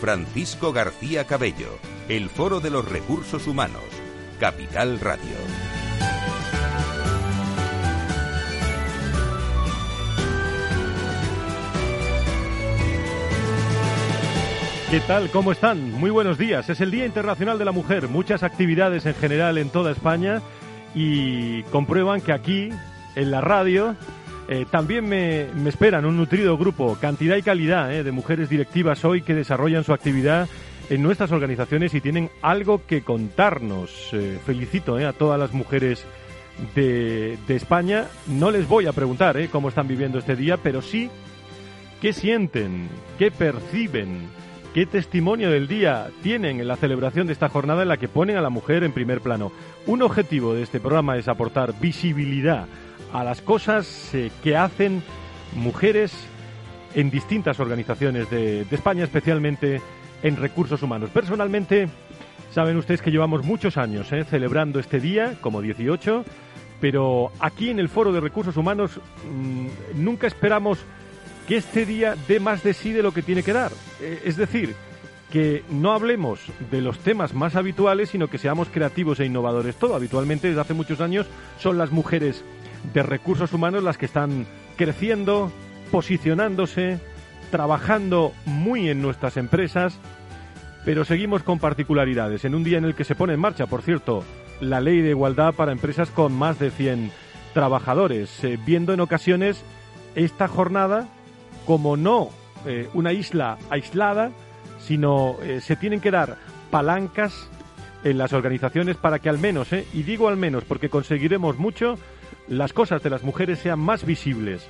Francisco García Cabello, el Foro de los Recursos Humanos, Capital Radio. ¿Qué tal? ¿Cómo están? Muy buenos días. Es el Día Internacional de la Mujer. Muchas actividades en general en toda España y comprueban que aquí, en la radio, eh, también me, esperan un nutrido grupo, cantidad y calidad eh, de mujeres directivas hoy que desarrollan su actividad en nuestras organizaciones y tienen algo que contarnos. Eh, felicito a todas las mujeres de, de, España. No les voy a preguntar cómo están viviendo este día, pero sí qué sienten, qué perciben, qué testimonio del día tienen en la celebración de esta jornada en la que ponen a la mujer en primer plano. Un objetivo de este programa es aportar visibilidad a las cosas eh, que hacen mujeres en distintas organizaciones de, España, especialmente en recursos humanos. Personalmente, saben ustedes que llevamos muchos años eh, celebrando este día, como 18, pero aquí en el Foro de Recursos Humanos mm, nunca esperamos que este día dé más de sí de lo que tiene que dar. Eh, es decir, que no hablemos de los temas más habituales, sino que seamos creativos e innovadores. Todo habitualmente desde hace muchos años son las mujeres de recursos humanos las que están creciendo, posicionándose, trabajando muy en nuestras empresas, pero seguimos con particularidades. En un día en el que se pone en marcha, por cierto, la ley de igualdad para empresas con más de 100 trabajadores, eh, viendo en ocasiones esta jornada como no eh, una isla aislada, sino eh, se tienen que dar palancas en las organizaciones para que al menos, y digo al menos porque conseguiremos mucho, las cosas de las mujeres sean más visibles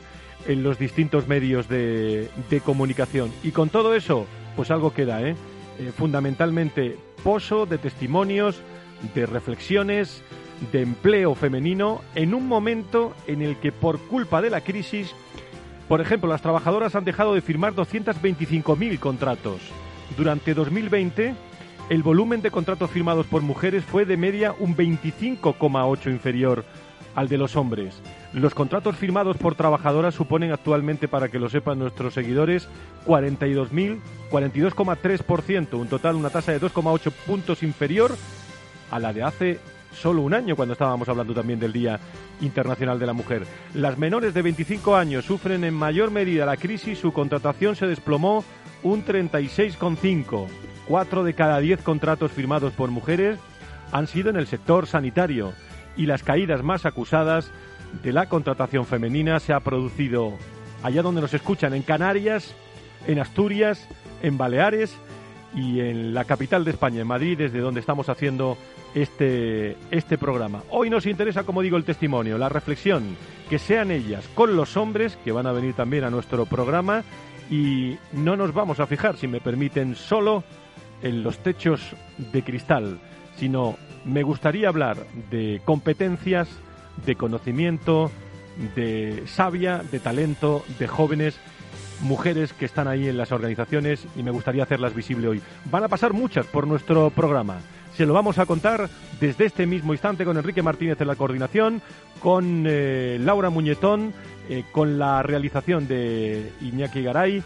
en los distintos medios de, comunicación. Y con todo eso, pues algo queda, ¿eh? ¿eh? Fundamentalmente pozo de testimonios, de reflexiones, de empleo femenino, en un momento en el que por culpa de la crisis, por ejemplo, las trabajadoras han dejado de firmar 225.000 contratos. Durante 2020, el volumen de contratos firmados por mujeres fue de media un 25,8 inferior al de los hombres. Los contratos firmados por trabajadoras suponen actualmente, para que lo sepan nuestros seguidores, 42.000, 42,3%, un total, una tasa de 2,8 puntos inferior a la de hace solo un año, cuando estábamos hablando también del Día Internacional de la Mujer. Las menores de 25 años sufren en mayor medida la crisis, su contratación se desplomó un 36,5. Cuatro de cada diez contratos firmados por mujeres han sido en el sector sanitario y las caídas más acusadas de la contratación femenina se ha producido allá donde nos escuchan, en Canarias, en Asturias, en Baleares y en la capital de España, en Madrid, desde donde estamos haciendo este, este programa. Hoy nos interesa, como digo, el testimonio, la reflexión, que sean ellas con los hombres, que van a venir también a nuestro programa, y no nos vamos a fijar, si me permiten, solo en los techos de cristal, sino me gustaría hablar de competencias, de conocimiento, de sabia, de talento, de jóvenes, mujeres que están ahí en las organizaciones y me gustaría hacerlas visible hoy. Van a pasar muchas por nuestro programa. Se lo vamos a contar desde este mismo instante con Enrique Martínez en la coordinación, con eh, Laura Muñetón, eh, con la realización de Iñaki Garay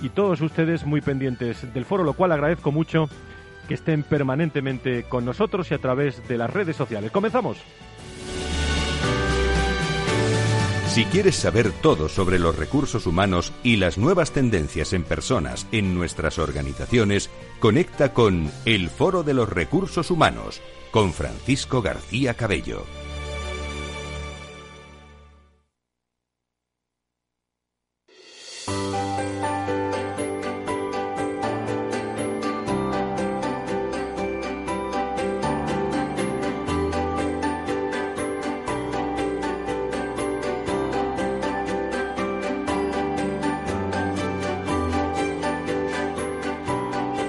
y todos ustedes muy pendientes del foro, lo cual agradezco mucho que estén permanentemente con nosotros y a través de las redes sociales. Comenzamos. Si quieres saber todo sobre los recursos humanos y las nuevas tendencias en personas en nuestras organizaciones, conecta con El Foro de los Recursos Humanos con Francisco García Cabello.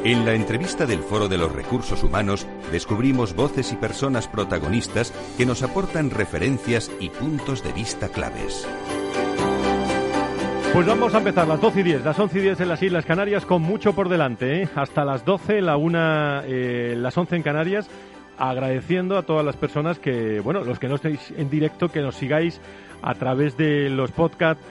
En la entrevista del Foro de los Recursos Humanos descubrimos voces y personas protagonistas que nos aportan referencias y puntos de vista claves. Pues vamos a empezar las 12 y 10, las 11 y 10 en las Islas Canarias con mucho por delante, ¿eh? hasta las 12, la una, eh, las 11 en Canarias, agradeciendo a todas las personas que, bueno, los que no estéis en directo, que nos sigáis a través de los podcasts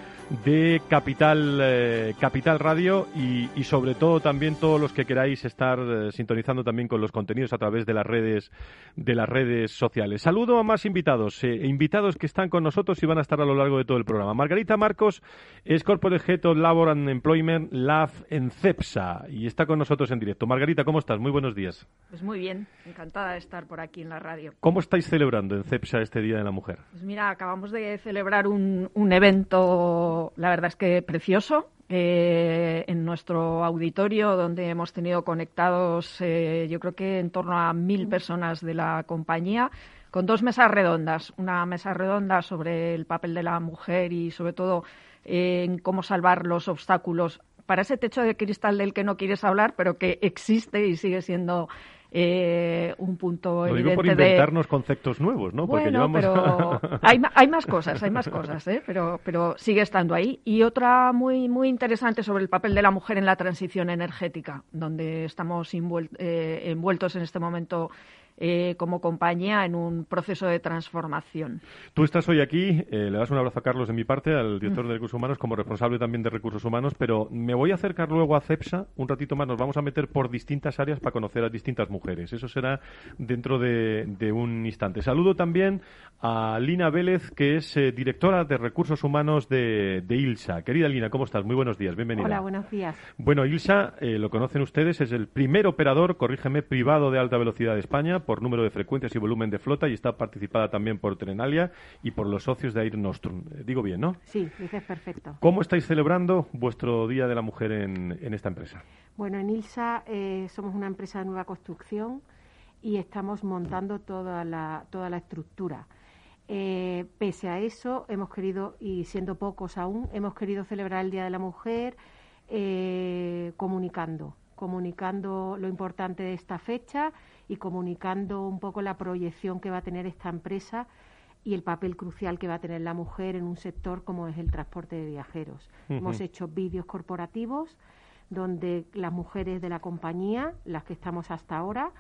de Capital, eh, Capital Radio y, sobre todo también todos los que queráis estar eh, sintonizando también con los contenidos a través de las redes de las redes sociales. Saludo a más invitados, eh, invitados que están con nosotros y van a estar a lo largo de todo el programa. Margarita Marcos es Corporate Head of Labor and Employment Lab en CEPSA y está con nosotros en directo. Margarita, ¿cómo estás? Muy buenos días. Pues muy bien, encantada de estar por aquí en la radio. ¿Cómo estáis celebrando en CEPSA este Día de la Mujer? Pues mira, acabamos de celebrar un, un evento la verdad es que precioso. Eh, en nuestro auditorio, donde hemos tenido conectados, eh, yo creo que en torno a mil personas de la compañía, con dos mesas redondas. Una mesa redonda sobre el papel de la mujer y, sobre todo, en cómo salvar los obstáculos para ese techo de cristal del que no quieres hablar, pero que existe y sigue siendo eh, un punto Lo evidente digo por inventarnos conceptos nuevos, ¿no? Porque pero hay, hay, más cosas, hay más cosas, ¿eh? pero, pero sigue estando ahí. Y otra muy, muy interesante sobre el papel de la mujer en la transición energética, donde estamos eh, envueltos en este momento eh, como compañía en un proceso de transformación. Tú estás hoy aquí, eh, le das un abrazo a Carlos de mi parte, al director de Recursos Humanos, como responsable también de Recursos Humanos, pero me voy a acercar luego a CEPSA un ratito más. Nos vamos a meter por distintas áreas para conocer a distintas mujeres. Eso será dentro de, un instante. Saludo también a Lina Vélez, que es eh, directora de Recursos Humanos de, ILSA. Querida Lina, ¿cómo estás? Muy buenos días, bienvenida. Hola, buenos días. Bueno, ILSA, lo conocen ustedes, es el primer operador, corrígeme, privado de alta velocidad de España por número de frecuencias y volumen de flota y está participada también por Trenalia y por los socios de Air Nostrum. Eh, digo bien, ¿no? Sí, dices perfecto. ¿Cómo estáis celebrando vuestro Día de la Mujer en, esta empresa? Bueno, en ILSA eh, somos una empresa de nueva construcción y estamos montando toda la, toda la estructura. Eh, pese a eso, hemos querido, y siendo pocos aún, hemos querido celebrar el Día de la Mujer comunicando, comunicando lo importante de esta fecha y comunicando un poco la proyección que va a tener esta empresa y el papel crucial que va a tener la mujer en un sector como es el transporte de viajeros. Hemos hecho vídeos corporativos donde las mujeres de la compañía, las que estamos hasta ahora,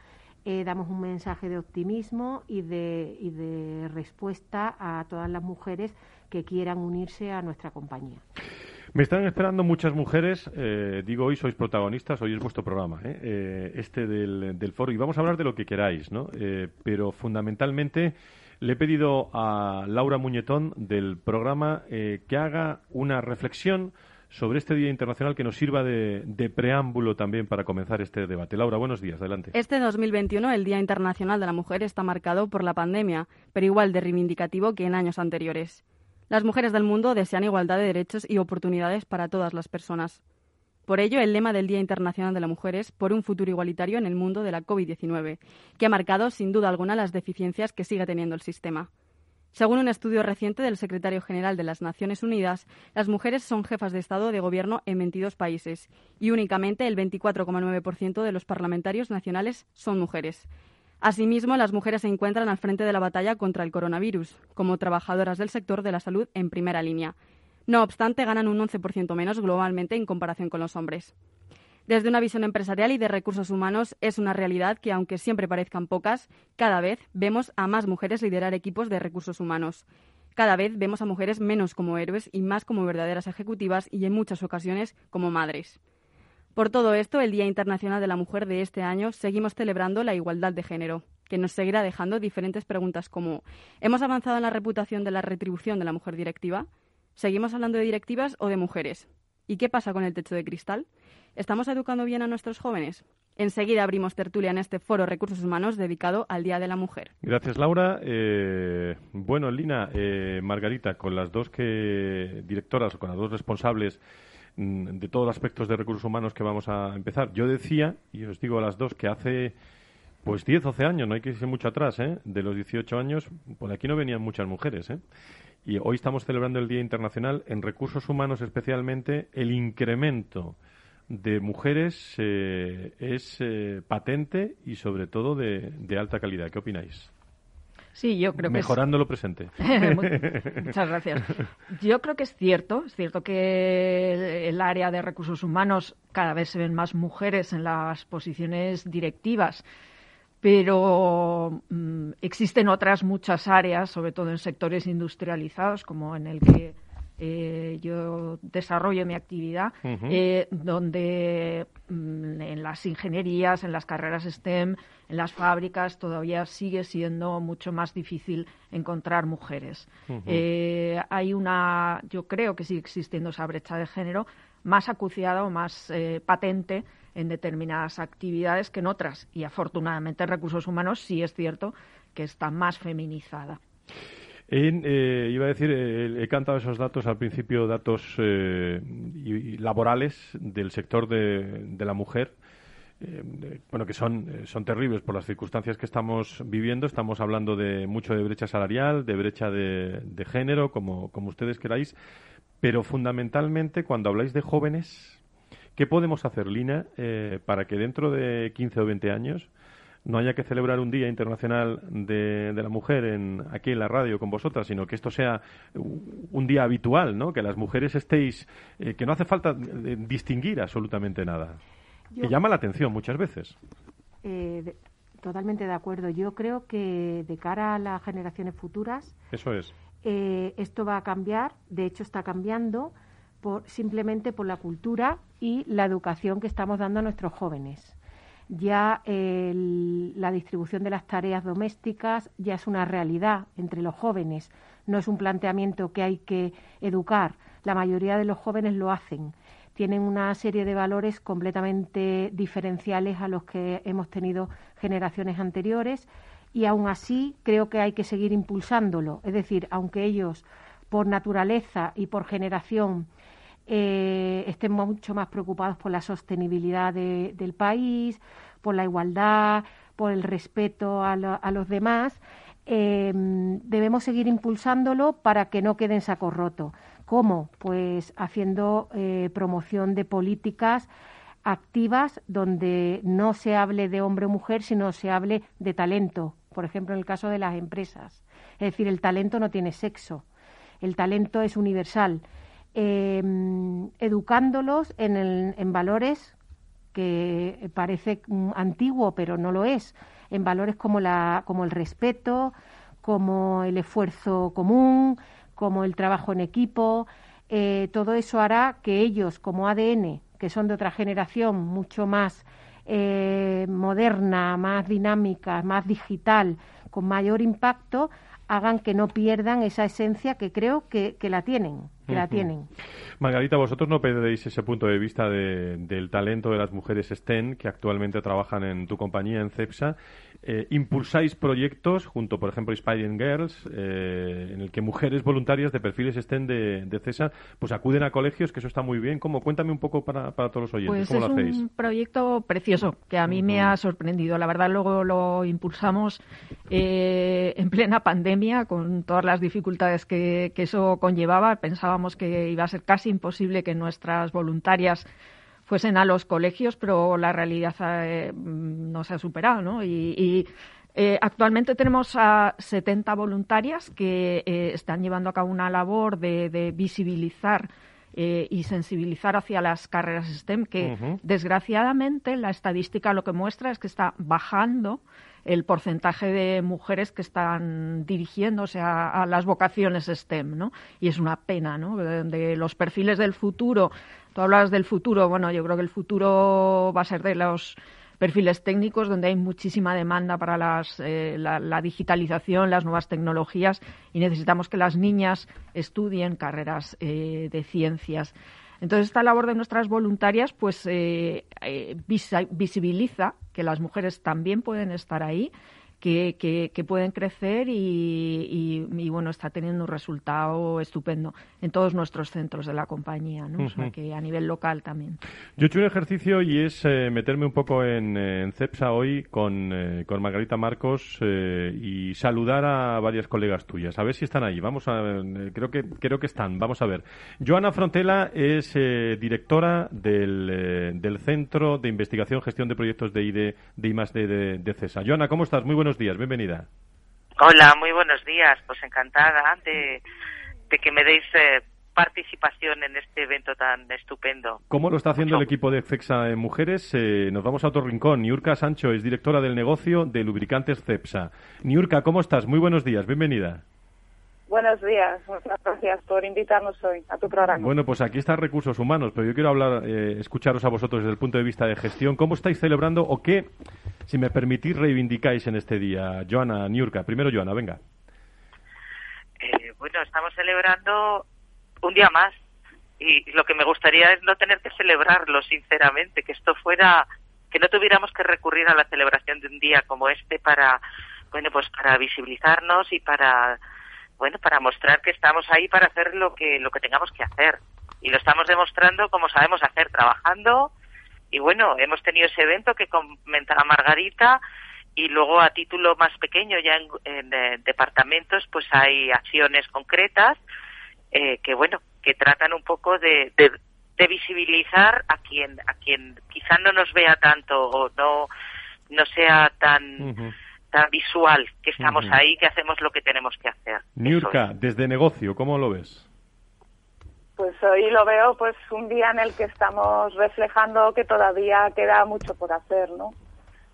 eh, damos un mensaje de optimismo y de, y de respuesta a todas las mujeres que quieran unirse a nuestra compañía. Me están esperando muchas mujeres. Eh, digo, hoy sois protagonistas, hoy es vuestro programa, ¿eh? Eh, este del, foro. Y vamos a hablar de lo que queráis, ¿no? pero fundamentalmente le he pedido a Laura Muñetón del programa que haga una reflexión sobre este Día Internacional que nos sirva de, de, preámbulo también para comenzar este debate. Laura, buenos días, adelante. Este 2021, el Día Internacional de la Mujer, está marcado por la pandemia, pero igual de reivindicativo que en años anteriores. Las mujeres del mundo desean igualdad de derechos y oportunidades para todas las personas. Por ello, el lema del Día Internacional de la Mujer es por un futuro igualitario en el mundo de la COVID-19, que ha marcado sin duda alguna las deficiencias que sigue teniendo el sistema. Según un estudio reciente del secretario general de las Naciones Unidas, las mujeres son jefas de Estado de Gobierno en 22 países y únicamente el 24,9% de los parlamentarios nacionales son mujeres. Asimismo, las mujeres se encuentran al frente de la batalla contra el coronavirus, como trabajadoras del sector de la salud en primera línea. No obstante, ganan un 11% menos globalmente en comparación con los hombres. Desde una visión empresarial y de recursos humanos, es una realidad que, aunque siempre parezcan pocas, cada vez vemos a más mujeres liderar equipos de recursos humanos. Cada vez vemos a mujeres menos como héroes y más como verdaderas ejecutivas y en muchas ocasiones como madres. Por todo esto, el Día Internacional de la Mujer de este año seguimos celebrando la igualdad de género, que nos seguirá dejando diferentes preguntas como ¿hemos avanzado en la reputación de la retribución de la mujer directiva? ¿Seguimos hablando de directivas o de mujeres? ¿Y qué pasa con el techo de cristal? ¿Estamos educando bien a nuestros jóvenes? Enseguida abrimos tertulia en este foro Recursos Humanos dedicado al Día de la Mujer. Gracias, Laura. Eh, bueno, Lina, eh, Margarita, con las dos que directoras o con las dos responsables de todos los aspectos de recursos humanos que vamos a empezar. Yo decía, y os digo a las dos, que hace pues 10, 12 años, no hay que irse mucho atrás, ¿eh? de los 18 años, por aquí no venían muchas mujeres. ¿eh? Y hoy estamos celebrando el Día Internacional en recursos humanos, especialmente el incremento de mujeres eh, es eh, patente y sobre todo de, alta calidad. ¿Qué opináis? Sí, yo creo que Mejorando lo presente. Muchas gracias. Yo creo que es cierto, es cierto que el área de recursos humanos cada vez se ven más mujeres en las posiciones directivas, pero mm, existen otras muchas áreas, sobre todo en sectores industrializados, como en el que eh, yo desarrollo mi actividad, eh, donde mm, en las ingenierías, en las carreras STEM, en las fábricas, todavía sigue siendo mucho más difícil encontrar mujeres. Eh, hay una, yo creo que sigue existiendo esa brecha de género más acuciada o más patente en determinadas actividades que en otras. Y afortunadamente en recursos humanos sí es cierto que está más feminizada. Eh, iba a decir, eh, he cantado esos datos al principio, datos eh, laborales del sector de, la mujer. bueno, que son, son terribles por las circunstancias que estamos viviendo. Estamos hablando de mucho de brecha salarial, de brecha de, de género, como, como ustedes queráis. Pero fundamentalmente, cuando habláis de jóvenes, ¿qué podemos hacer, Lina, para que dentro de 15 o 20 años no haya que celebrar un Día Internacional de, la Mujer en, aquí en la radio con vosotras, sino que esto sea un día habitual, ¿no? Que las mujeres estéis, eh, que no hace falta eh, distinguir absolutamente nada. que llama la atención muchas veces. Eh, totalmente de acuerdo. Yo creo que de cara a las generaciones futuras. Eso es. esto va a cambiar, de hecho está cambiando, por, simplemente por la cultura y la educación que estamos dando a nuestros jóvenes ya la distribución de las tareas domésticas ya es una realidad entre los jóvenes, no es un planteamiento que hay que educar, la mayoría de los jóvenes lo hacen. Tienen una serie de valores completamente diferenciales a los que hemos tenido generaciones anteriores y aún así creo que hay que seguir impulsándolo. Es decir, aunque ellos por naturaleza y por generación eh, mucho más preocupados por la sostenibilidad del país, por la igualdad, por el respeto a, los demás. Em, debemos seguir impulsándolo para que no quede en saco roto. ¿Cómo? Pues haciendo eh, promoción de políticas activas donde no se hable de hombre o mujer, sino se hable de talento. Por ejemplo, en el caso de las empresas. Es decir, el talento no tiene sexo. El talento es universal Em, educándolos en, en valores que parece antiguo, pero no lo es, en valores como, la, como el respeto, como el esfuerzo común, como el trabajo en equipo. Eh, todo eso hará que ellos, como ADN, que son de otra generación mucho más eh, moderna, más dinámica, más digital, con mayor impacto, hagan que no pierdan esa esencia que creo que, que la tienen que la tienen. Margarita, vosotros no perdéis ese punto de vista del talento de las mujeres STEM que actualmente trabajan en tu compañía, en CEPSA. Eh, impulsáis proyectos junto, por ejemplo, Inspiring Girls, eh, en el que mujeres voluntarias de perfiles STEM de, de, CESA pues acuden a colegios, que eso está muy bien. ¿Cómo? Cuéntame un poco para, para todos los oyentes, pues ¿cómo lo hacéis? Es un proyecto precioso que a mí me ha sorprendido. La verdad, luego lo impulsamos eh, en plena pandemia con todas las dificultades que, que eso conllevaba. Pensábamos que iba a ser casi imposible que nuestras voluntarias fuesen a los colegios, pero la realidad eh, no se ha superado, ¿no? Y, eh, actualmente tenemos a 70 voluntarias que eh, están llevando a cabo una labor de, visibilizar y sensibilizar hacia las carreras STEM, que desgraciadamente la estadística lo que muestra es que está bajando el porcentaje de mujeres que están dirigiéndose a, las vocaciones STEM, ¿no? Y es una pena, ¿no? De, los perfiles del futuro, tú hablas del futuro, bueno, yo creo que el futuro va a ser de los perfiles técnicos donde hay muchísima demanda para las, eh, la, digitalización, las nuevas tecnologías y necesitamos que las niñas estudien carreras eh, de ciencias. Entonces, esta labor de nuestras voluntarias pues eh, visibiliza que las mujeres también pueden estar ahí, que, que, pueden crecer y, y, bueno, está teniendo un resultado estupendo en todos nuestros centros de la compañía, ¿no? O sea, que a nivel local también. Yo he hecho un ejercicio y es eh, meterme un poco en, en CEPSA hoy con, eh, con Margarita Marcos eh, y saludar a varias colegas tuyas. A ver si están ahí. Vamos a, creo que, creo que están. Vamos a ver. Joana Frontela es directora del, del Centro de Investigación Gestión de Proyectos de ID de I+D de, de CESA. Joana, ¿cómo estás? Muy buenos días, bienvenida. Hola, muy buenos días. Pues encantada de, que me deis eh, participación en este evento tan estupendo. ¿Cómo lo está haciendo el equipo de FEXA en Mujeres? Eh, nos vamos a otro rincón. Niurka Sancho es directora del negocio de lubricantes CEPSA. Niurka, ¿cómo estás? Muy buenos días, bienvenida. Buenos días, muchas gracias por invitarnos hoy a tu programa. Bueno, pues aquí están recursos humanos, pero yo quiero hablar, eh, escucharos a vosotros desde el punto de vista de gestión. ¿Cómo estáis celebrando o qué, si me permitís, reivindicáis en este día? Joana, Niurka, primero Joana, venga. Eh, bueno, estamos celebrando un día más y lo que me gustaría es no tener que celebrarlo, sinceramente, que esto fuera, que no tuviéramos que recurrir a la celebración de un día como este para, bueno, pues para visibilizarnos y para bueno, para mostrar que estamos ahí para hacer lo que, lo que tengamos que hacer. Y lo estamos demostrando como sabemos hacer, trabajando. Y bueno, hemos tenido ese evento que comentaba Margarita y luego a título más pequeño ya en, eh, departamentos pues hay acciones concretas eh, que bueno que tratan un poco de, de, visibilizar a quien a quien quizá no nos vea tanto o no no sea tan tan visual, que estamos ahí, que hacemos lo que tenemos que hacer. Niurka, desde negocio, ¿cómo lo ves? Pues hoy lo veo pues un día en el que estamos reflejando que todavía queda mucho por hacer, ¿no?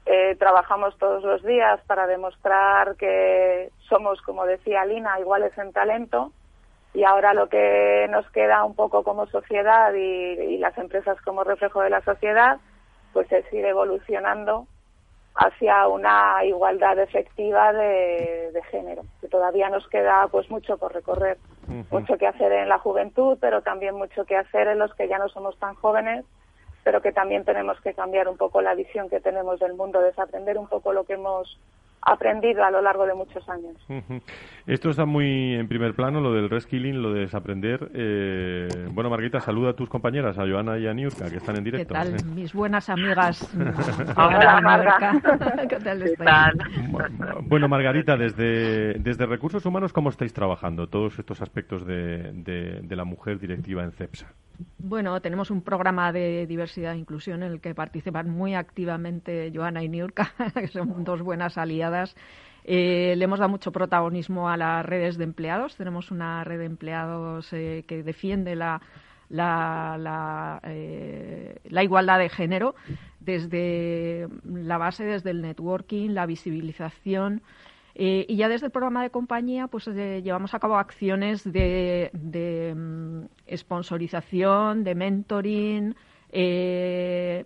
Eh, trabajamos todos los días para demostrar que somos, como decía Lina, iguales en talento y ahora lo que nos queda un poco como sociedad y, y las empresas como reflejo de la sociedad, pues es ir evolucionando hacia una igualdad efectiva de, género, que todavía nos queda pues mucho por recorrer, mucho que hacer en la juventud, pero también mucho que hacer en los que ya no somos tan jóvenes, pero que también tenemos que cambiar un poco la visión que tenemos del mundo, desaprender un poco lo que hemos aprendido a lo largo de muchos años. Esto está muy en primer plano, lo del reskilling, lo de desaprender. Eh, bueno, Margarita, saluda a tus compañeras, a Joana y a Niurka, que están en directo. ¿Qué tal, mis buenas amigas? Hola, Marga. ¿Qué tal Bueno, Margarita, desde, desde Recursos Humanos, ¿cómo estáis trabajando todos estos aspectos de, de la mujer directiva en CEPSA? Bueno, tenemos un programa de diversidad e inclusión en el que participan muy activamente Joana y Niurka, que son dos buenas aliadas. Eh, le hemos dado mucho protagonismo a las redes de empleados. Tenemos una red de empleados eh, que defiende la, la, eh, la, igualdad de género desde la base, desde el networking, la visibilización. Eh, y ya desde el programa de compañía, pues eh, llevamos a cabo acciones de, de mm, sponsorización, de mentoring eh,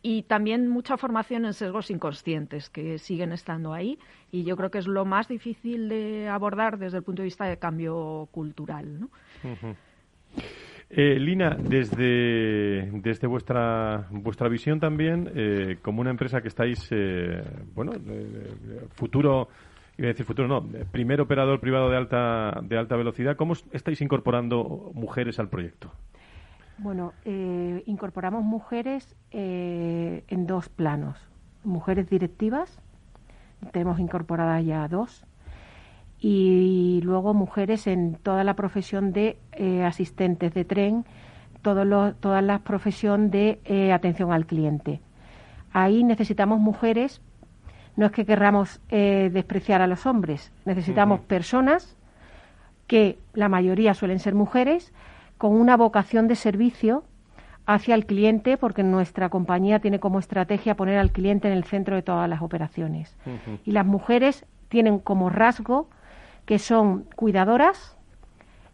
y también mucha formación en sesgos inconscientes que siguen estando ahí. Y yo creo que es lo más difícil de abordar desde el punto de vista de cambio cultural. ¿no? Lina, desde, desde vuestra, vuestra visión también, como una empresa que estáis, bueno, futuro Iba decir futuro, no. Primer operador privado de alta, de alta velocidad. ¿Cómo estáis incorporando mujeres al proyecto? Bueno, eh, incorporamos mujeres eh, en dos planos. Mujeres directivas, tenemos incorporadas ya dos, y luego mujeres en toda la profesión de eh, asistentes de tren, todo toda la profesión de atención al cliente. Ahí necesitamos mujeres no es que querramos eh, despreciar a los hombres, necesitamos personas que la mayoría suelen ser mujeres, con una vocación de servicio hacia el cliente, porque nuestra compañía tiene como estrategia poner al cliente en el centro de todas las operaciones. Y las mujeres tienen como rasgo que son cuidadoras,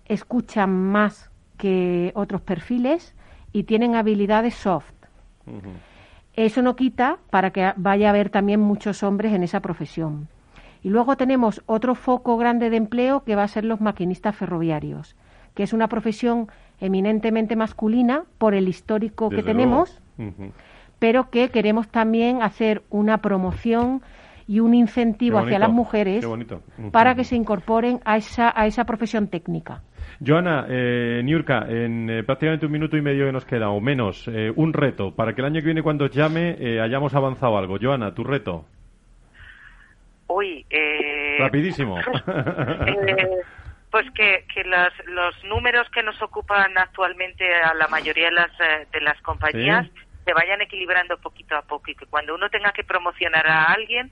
escuchan más que otros perfiles y tienen habilidades soft. Eso no quita para que vaya a haber también muchos hombres en esa profesión. Y luego tenemos otro foco grande de empleo que va a ser los maquinistas ferroviarios, que es una profesión eminentemente masculina por el histórico que tenemos, pero que queremos también hacer una promoción y un incentivo hacia las mujeres para que se incorporen a esa, a esa profesión técnica. Joana, eh, Niurka, en eh, prácticamente un minuto y medio que nos queda, o menos, eh, un reto, para que el año que viene cuando os llame eh, hayamos avanzado algo. Joana, tu reto. Uy, eh... Rapidísimo. pues que, que los, los, números que nos ocupan actualmente a la mayoría de las, de las compañías se vayan equilibrando poquito a poco y que cuando uno tenga que promocionar a alguien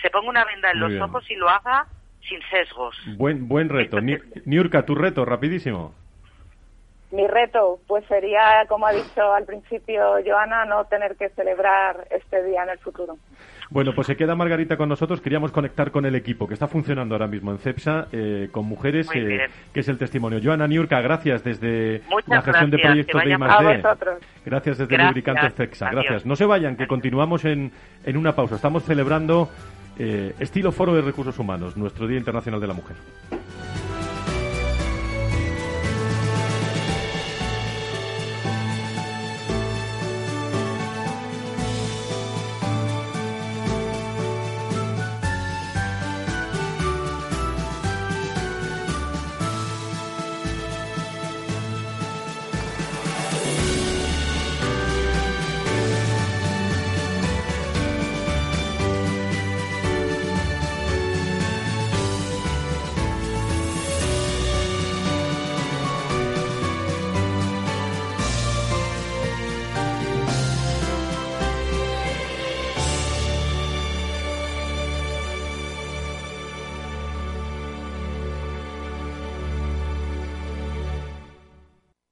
se ponga una venda en los ojos y lo haga sin sesgos. Buen, buen reto. Niurka, tu reto, rapidísimo. Mi reto, pues sería, como ha dicho al principio Joana, no tener que celebrar este día en el futuro. Bueno, pues se queda Margarita con nosotros. Queríamos conectar con el equipo que está funcionando ahora mismo en CEPSA, eh, con mujeres, eh, que es el testimonio. Joana Niurka, gracias desde la gestión de proyectos de I+D. Gracias desde Lubricante CEPSA. Gracias. No se vayan, que continuamos en, en una pausa. Estamos celebrando eh, estilo Foro de Recursos Humanos, nuestro Día Internacional de la Mujer.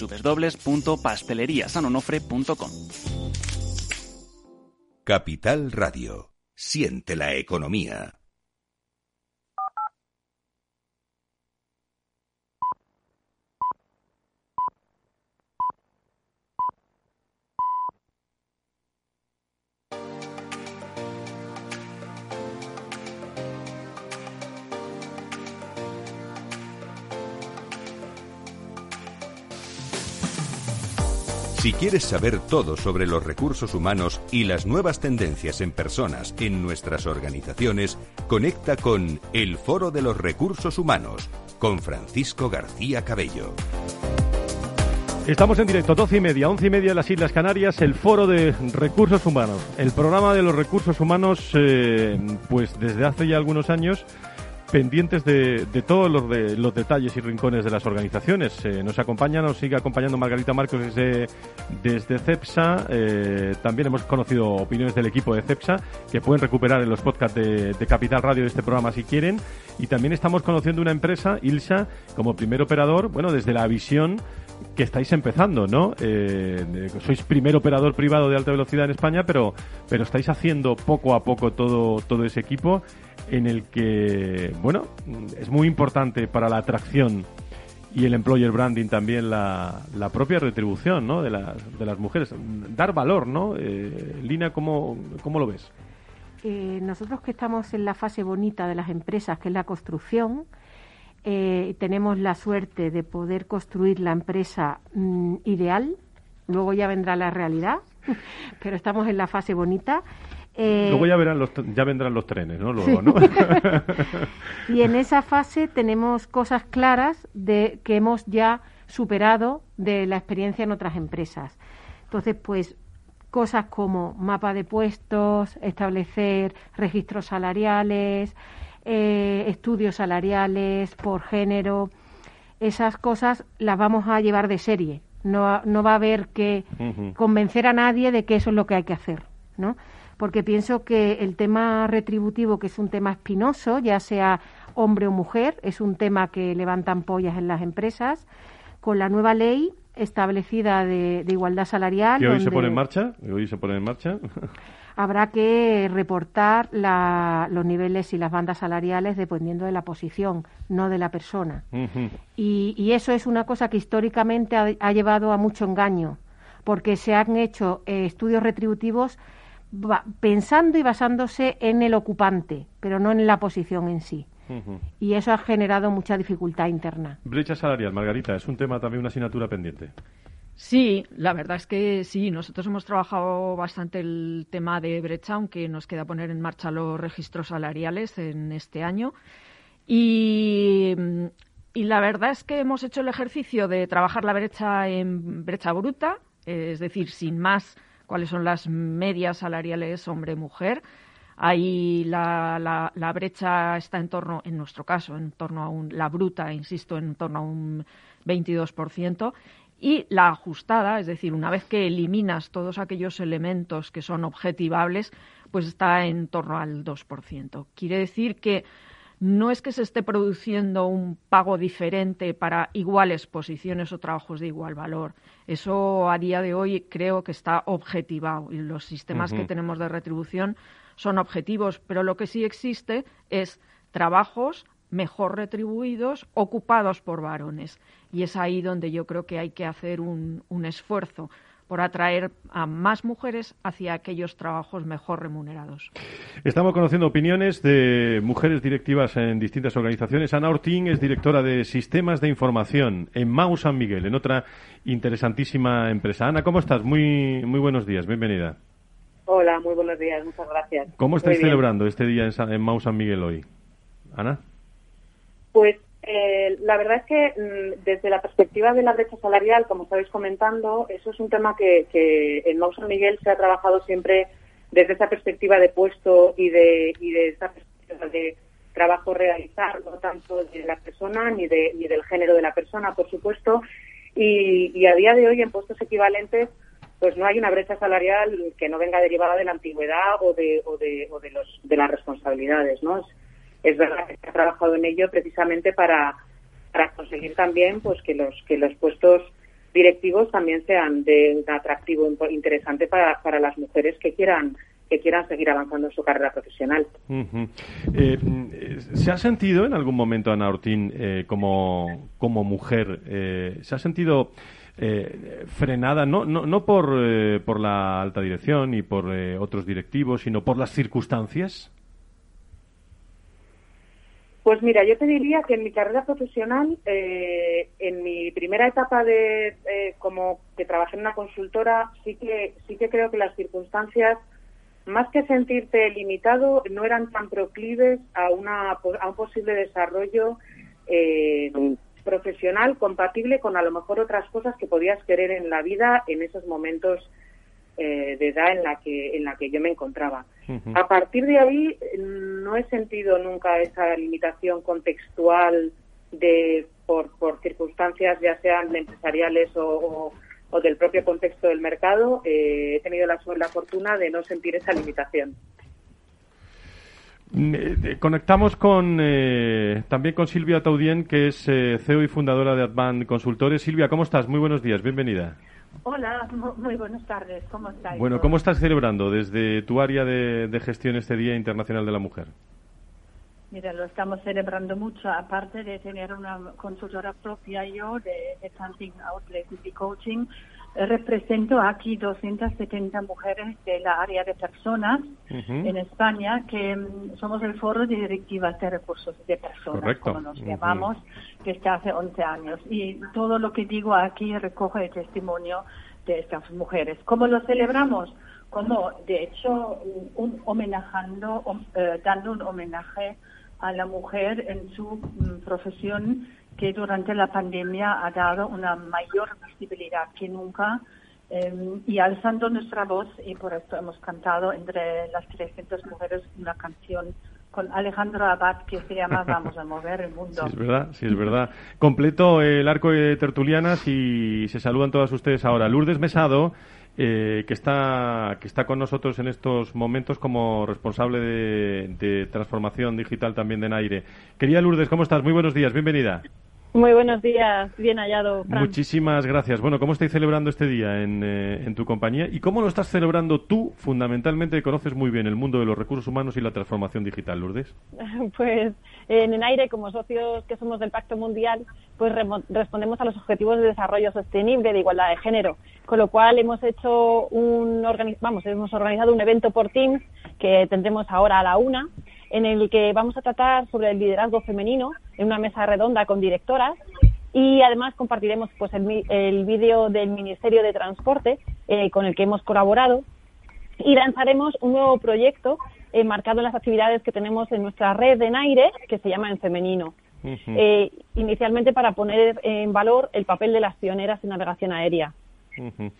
www.pasteleriasanonofre.com. Capital Radio. Siente la economía. Si quieres saber todo sobre los recursos humanos y las nuevas tendencias en personas en nuestras organizaciones, conecta con El Foro de los Recursos Humanos con Francisco García Cabello. Estamos en directo, 12 y media, 11 y media de las Islas Canarias, el Foro de Recursos Humanos. El programa de los recursos humanos, eh, pues desde hace ya algunos años, pendientes de, todos los, de, los detalles y rincones de las organizaciones. Eh, nos acompaña, nos sigue acompañando Margarita Marcos desde, desde CEPSA. Eh, también hemos conocido opiniones del equipo de CEPSA que pueden recuperar en los podcasts de, de, Capital Radio de este programa si quieren. Y también estamos conociendo una empresa, ILSA, como primer operador, bueno, desde la visión que estáis empezando, ¿no? Eh, sois primer operador privado de alta velocidad en España, pero, pero estáis haciendo poco a poco todo, todo ese equipo en el que, bueno, es muy importante para la atracción y el employer branding también la, la propia retribución ¿no? de, las, de las mujeres. Dar valor, ¿no? Eh, Lina, ¿cómo, ¿cómo lo ves? Eh, nosotros que estamos en la fase bonita de las empresas, que es la construcción, eh, tenemos la suerte de poder construir la empresa mm, ideal. Luego ya vendrá la realidad, pero estamos en la fase bonita. Eh, Luego ya, verán los, ya vendrán los trenes, ¿no? Luego, ¿no? y en esa fase tenemos cosas claras de que hemos ya superado de la experiencia en otras empresas. Entonces, pues cosas como mapa de puestos, establecer registros salariales, eh, estudios salariales por género, esas cosas las vamos a llevar de serie. No, no va a haber que convencer a nadie de que eso es lo que hay que hacer, ¿no? Porque pienso que el tema retributivo, que es un tema espinoso, ya sea hombre o mujer, es un tema que levantan pollas en las empresas. Con la nueva ley establecida de, igualdad salarial. ¿Que hoy se pone en marcha? hoy se pone en marcha? habrá que reportar los niveles y las bandas salariales dependiendo de la posición, no de la persona. y, eso es una cosa que históricamente ha, llevado a mucho engaño, porque se han hecho eh, estudios retributivos pensando y basándose en el ocupante, pero no en la posición en sí. Y eso ha generado mucha dificultad interna. Brecha salarial, Margarita, es un tema también, una asignatura pendiente. Sí, la verdad es que sí. Nosotros hemos trabajado bastante el tema de brecha, aunque nos queda poner en marcha los registros salariales en este año. Y, la verdad es que hemos hecho el ejercicio de trabajar la brecha en brecha bruta, es decir, sin más cuáles son las medias salariales hombre-mujer. Ahí la, brecha está en torno, en nuestro caso, en torno a un, la bruta, insisto, en torno a un 22% y la ajustada, es decir, una vez que eliminas todos aquellos elementos que son objetivables, pues está en torno al 2%. Quiere decir que no es que se esté produciendo un pago diferente para iguales posiciones o trabajos de igual valor. Eso a día de hoy creo que está objetivado y los sistemas que tenemos de retribución son objetivos, pero lo que sí existe es trabajos mejor retribuidos, ocupados por varones. Y es ahí donde yo creo que hay que hacer un, esfuerzo por atraer a más mujeres hacia aquellos trabajos mejor remunerados. Estamos conociendo opiniones de mujeres directivas en distintas organizaciones. Ana Ortín es directora de Sistemas de Información en Mau San Miguel, en otra interesantísima empresa. Ana, ¿cómo estás? Muy, muy buenos días, bienvenida. Hola, muy buenos días, muchas gracias. ¿Cómo estáis celebrando este día en, en Mau San Miguel hoy? Ana. Pues eh, la verdad es que mm, desde la perspectiva de la brecha salarial, como estáis comentando, eso es un tema que, en Mau San Miguel se ha trabajado siempre desde esa perspectiva de puesto y de, y de trabajo realizar, no tanto de la persona ni, de, ni del género de la persona, por supuesto. Y, a día de hoy, en puestos equivalentes, pues no hay una brecha salarial que no venga derivada de la antigüedad o de, o de, o de, los, de las responsabilidades, ¿no? Verdad que se ha trabajado en ello precisamente para, para conseguir también pues que los que los puestos directivos también sean de un atractivo interesante para, para las mujeres que quieran que quieran seguir avanzando en su carrera profesional. Eh, ¿Se ha sentido en algún momento, Ana Ortín, eh, como, como mujer, eh, se ha sentido frenada, no, no, no por, por la alta dirección y por otros directivos, sino por las circunstancias? Pues mira, yo te diría que en mi carrera profesional, eh, en mi primera etapa de eh, como que trabajé en una consultora, sí que sí que creo que las circunstancias, más que sentirte limitado, no eran tan proclives a una a un posible desarrollo eh, profesional compatible con a lo mejor otras cosas que podías querer en la vida en esos momentos eh, de edad en la que en la que yo me encontraba. A partir de ahí no he sentido nunca esa limitación contextual de por, por circunstancias ya sean empresariales o, o, del propio contexto del mercado. Eh, he tenido la, la fortuna de no sentir esa limitación. Eh, Conectamos con eh, también con Silvia Taudien, que es eh, CEO y fundadora de Advan Consultores. Silvia, ¿cómo estás? Muy buenos días, bienvenida. Hola, mu- muy buenas tardes, ¿cómo estáis? Bueno, ¿cómo estás celebrando desde tu área de, de gestión este Día Internacional de la Mujer? Mira, lo estamos celebrando mucho, aparte de tener una consultora propia yo de Headhunting Outlet y Coaching, represento aquí 270 mujeres de la área de personas en España, que mm, somos el foro de directivas de recursos de personas, Correcto. como nos llamamos, desde hace 11 años. Y todo lo que digo aquí recoge el testimonio de estas mujeres. ¿Cómo lo celebramos? Como, de hecho, un, homenajando, hom- eh, dando un homenaje a la mujer en su mm, profesión que durante la pandemia ha dado una mayor visibilidad que nunca eh, y alzando nuestra voz y por esto hemos cantado entre las 300 mujeres una canción con Alejandro Abad que se llama Vamos a mover el mundo. Sí, es verdad, sí, es verdad. Completo el arco de tertulianas y se saludan todas ustedes ahora. Lourdes Mesado, eh, que, está, que está con nosotros en estos momentos como responsable de, de transformación digital también de Naire. Querida Lourdes, ¿cómo estás? Muy buenos días, bienvenida. Muy buenos días, bien hallado. Muchísimas gracias. Bueno, ¿cómo estáis celebrando este día en, eh, en tu compañía? ¿Y cómo lo estás celebrando tú, fundamentalmente, que conoces muy bien el mundo de los recursos humanos y la transformación digital, Lourdes? Pues en Enaire, como socios que somos del Pacto Mundial, pues respondemos a los objetivos de desarrollo sostenible de igualdad de género, con lo cual hemos hecho un vamos, hemos organizado un evento por Teams que tendremos ahora a la una, en el que vamos a tratar sobre el liderazgo femenino en una mesa redonda con directoras y además compartiremos pues el, el vídeo del Ministerio de Transporte eh, con el que hemos colaborado y lanzaremos un nuevo proyecto enmarcado en las actividades que tenemos en nuestra red de Naire que se llama En Femenino. Eh, inicialmente para poner en valor el papel de las pioneras en navegación aérea. Ujú.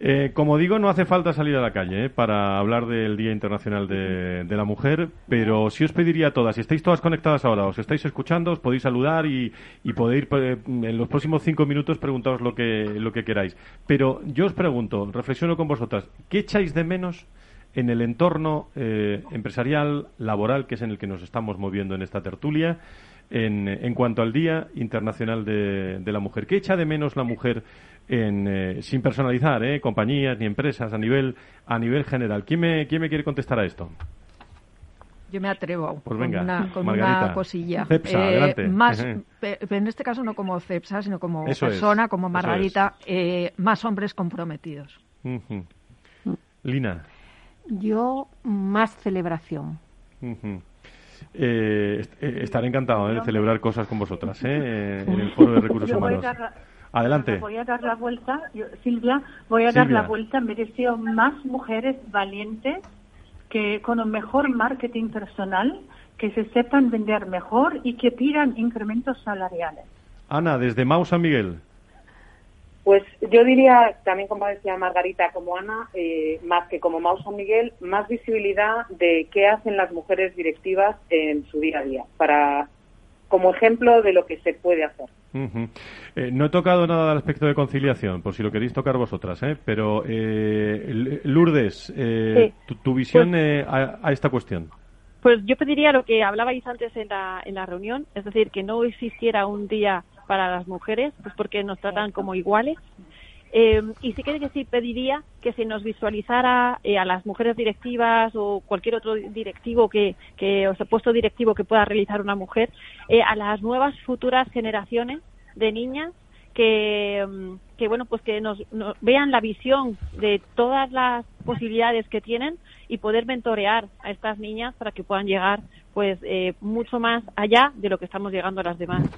Eh, como digo, no hace falta salir a la calle eh, para hablar del Día Internacional de, de la Mujer, pero sí os pediría a todas, si estáis todas conectadas ahora, os estáis escuchando, os podéis saludar y, y podéis eh, en los próximos cinco minutos preguntaros lo que, lo que queráis. Pero yo os pregunto, reflexiono con vosotras, ¿qué echáis de menos en el entorno eh, empresarial, laboral, que es en el que nos estamos moviendo en esta tertulia, en, en cuanto al Día Internacional de, de la Mujer. ¿Qué echa de menos la mujer en, eh, sin personalizar, eh, compañías ni empresas, a nivel, a nivel general? ¿Quién me, ¿Quién me quiere contestar a esto? Yo me atrevo Pues venga, con, una, con Margarita. una cosilla. Cepsa, adelante. Más, en este caso no como Cepsa, sino como Eso es, persona, como Margarita, eh, más hombres comprometidos. Lina. Yo, más celebración. Eh, eh, estaré encantado eh, de celebrar cosas con vosotras eh, en el Foro de Recursos Yo voy a Humanos. dar la- Adelante. Voy a dar la vuelta, yo- Silvia, voy a dar la vuelta. Me deseo más mujeres valientes que con un mejor marketing personal, que se sepan vender mejor y que pidan incrementos salariales. Ana, desde Mau San Miguel. Pues yo diría, también como decía Margarita, como Ana, eh, más que como Mau San Miguel, más visibilidad de qué hacen las mujeres directivas en su día a día, para como ejemplo de lo que se puede hacer. Eh, no he tocado nada del aspecto de conciliación, por si lo queréis tocar vosotras, ¿eh? pero eh, Lourdes, eh, tu, tu visión eh, a, a esta cuestión. Pues yo pediría lo que hablabais antes en la, en la reunión, es decir, que no existiera un día para las mujeres, pues porque nos tratan como iguales. Eh, y sí que sí pediría que se nos visualizara eh, a las mujeres directivas o cualquier otro directivo que, que o sea, puesto directivo que pueda realizar una mujer, eh, a las nuevas futuras generaciones de niñas que, mm, que bueno, pues que nos, vean la visión de todas las posibilidades que tienen y poder mentorear a estas niñas para que puedan llegar pues eh, mucho más allá de lo que estamos llegando a las demás.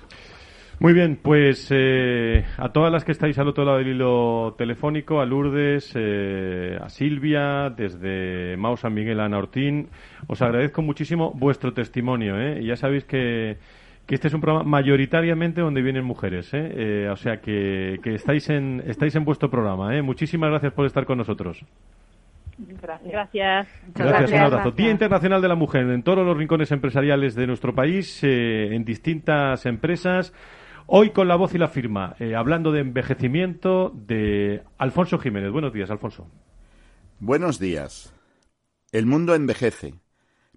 Muy bien, pues eh, a todas las que estáis al otro lado del hilo telefónico, a Lourdes, eh, a Silvia, desde Mau San Miguel a Ana Ortín, os agradezco muchísimo vuestro testimonio. ¿eh? Y ya sabéis que, que, este es un programa mayoritariamente donde vienen mujeres. ¿eh? o sea que, que, estáis, en, estáis en vuestro programa. Muchísimas gracias por estar con nosotros. Gracias. Gracias. Gracias, un abrazo. Día Internacional de la Mujer en todos los rincones empresariales de nuestro país, en distintas empresas. Hoy con la voz y la firma, eh, hablando de envejecimiento de Alfonso Jiménez. Buenos días, Alfonso. Buenos días. El mundo envejece,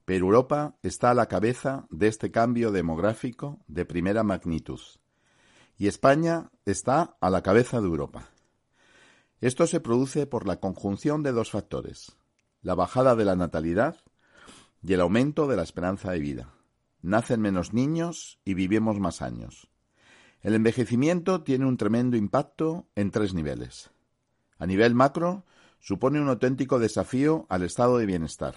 pero Europa está a la cabeza de este cambio demográfico de primera magnitud. Y España está a la cabeza de Europa. Esto se produce por la conjunción de dos factores, la bajada de la natalidad y el aumento de la esperanza de vida. Nacen menos niños y vivimos más años. El envejecimiento tiene un tremendo impacto en tres niveles. A nivel macro, supone un auténtico desafío al estado de bienestar,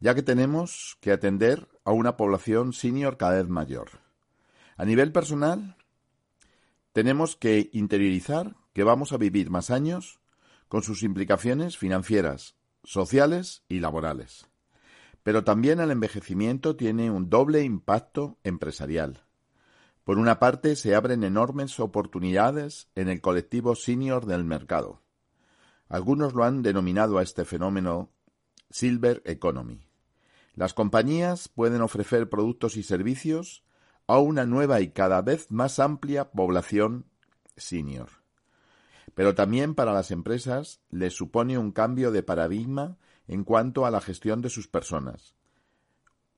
ya que tenemos que atender a una población senior cada vez mayor. A nivel personal, tenemos que interiorizar que vamos a vivir más años con sus implicaciones financieras, sociales y laborales. Pero también el envejecimiento tiene un doble impacto empresarial por una parte, se abren enormes oportunidades en el colectivo senior del mercado. Algunos lo han denominado a este fenómeno Silver Economy. Las compañías pueden ofrecer productos y servicios a una nueva y cada vez más amplia población senior. Pero también para las empresas les supone un cambio de paradigma en cuanto a la gestión de sus personas.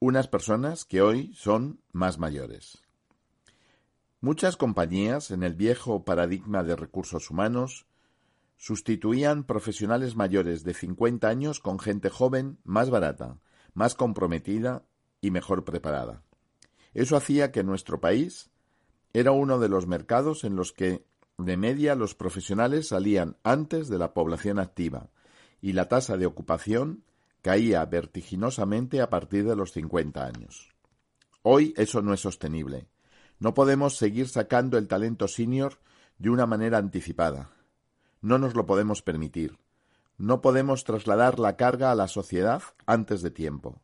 Unas personas que hoy son más mayores. Muchas compañías, en el viejo paradigma de recursos humanos, sustituían profesionales mayores de 50 años con gente joven, más barata, más comprometida y mejor preparada. Eso hacía que nuestro país era uno de los mercados en los que de media los profesionales salían antes de la población activa y la tasa de ocupación caía vertiginosamente a partir de los 50 años. Hoy eso no es sostenible no podemos seguir sacando el talento senior de una manera anticipada. No nos lo podemos permitir. No podemos trasladar la carga a la sociedad antes de tiempo.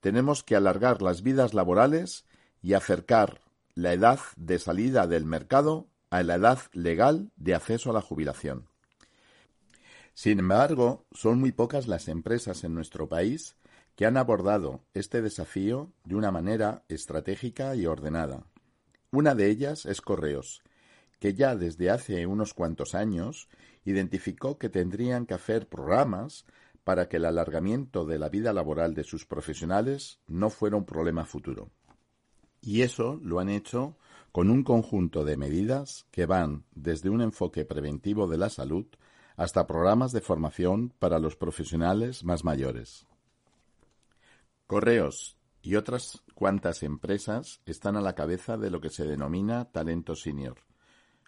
Tenemos que alargar las vidas laborales y acercar la edad de salida del mercado a la edad legal de acceso a la jubilación. Sin embargo, son muy pocas las empresas en nuestro país que han abordado este desafío de una manera estratégica y ordenada. Una de ellas es Correos, que ya desde hace unos cuantos años identificó que tendrían que hacer programas para que el alargamiento de la vida laboral de sus profesionales no fuera un problema futuro. Y eso lo han hecho con un conjunto de medidas que van desde un enfoque preventivo de la salud hasta programas de formación para los profesionales más mayores. Correos y otras cuantas empresas están a la cabeza de lo que se denomina talento senior,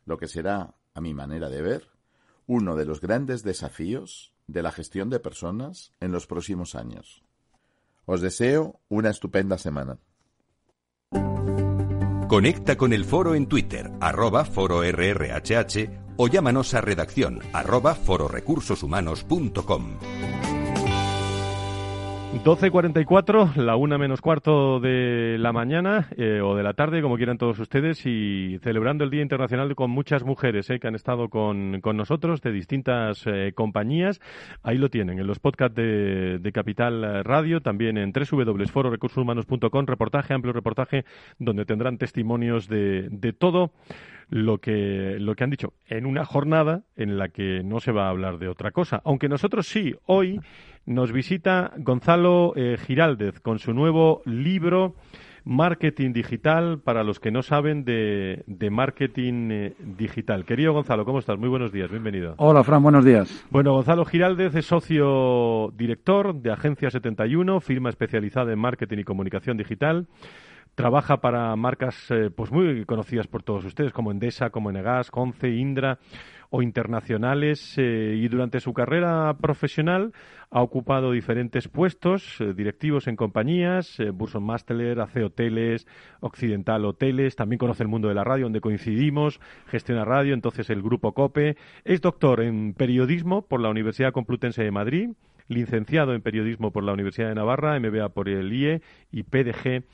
lo que será, a mi manera de ver, uno de los grandes desafíos de la gestión de personas en los próximos años. Os deseo una estupenda semana. Conecta con el foro en Twitter, arroba foro RRHH, o llámanos a redacción arroba fororecursoshumanos.com. 12.44, la una menos cuarto de la mañana eh, o de la tarde, como quieran todos ustedes, y celebrando el Día Internacional con muchas mujeres eh, que han estado con, con nosotros de distintas eh, compañías. Ahí lo tienen, en los podcasts de, de Capital Radio, también en www.fororecursoshumanos.com, reportaje, amplio reportaje, donde tendrán testimonios de, de todo lo que, lo que han dicho en una jornada en la que no se va a hablar de otra cosa. Aunque nosotros sí, hoy nos visita Gonzalo eh, Giraldez con su nuevo libro Marketing Digital para los que no saben de, de marketing eh, digital. Querido Gonzalo, ¿cómo estás? Muy buenos días, bienvenido. Hola, Fran, buenos días. Bueno, Gonzalo Giraldez es socio director de Agencia 71, firma especializada en marketing y comunicación digital trabaja para marcas eh, pues muy conocidas por todos ustedes, como Endesa, como Enegas, Conce, Indra o internacionales eh, y durante su carrera profesional ha ocupado diferentes puestos eh, directivos en compañías, eh, Burson Masteler, AC Hoteles, Occidental Hoteles, también conoce el mundo de la radio donde coincidimos, gestiona radio, entonces el grupo COPE, es doctor en periodismo por la Universidad Complutense de Madrid, licenciado en periodismo por la Universidad de Navarra, MBA por el IE y PDG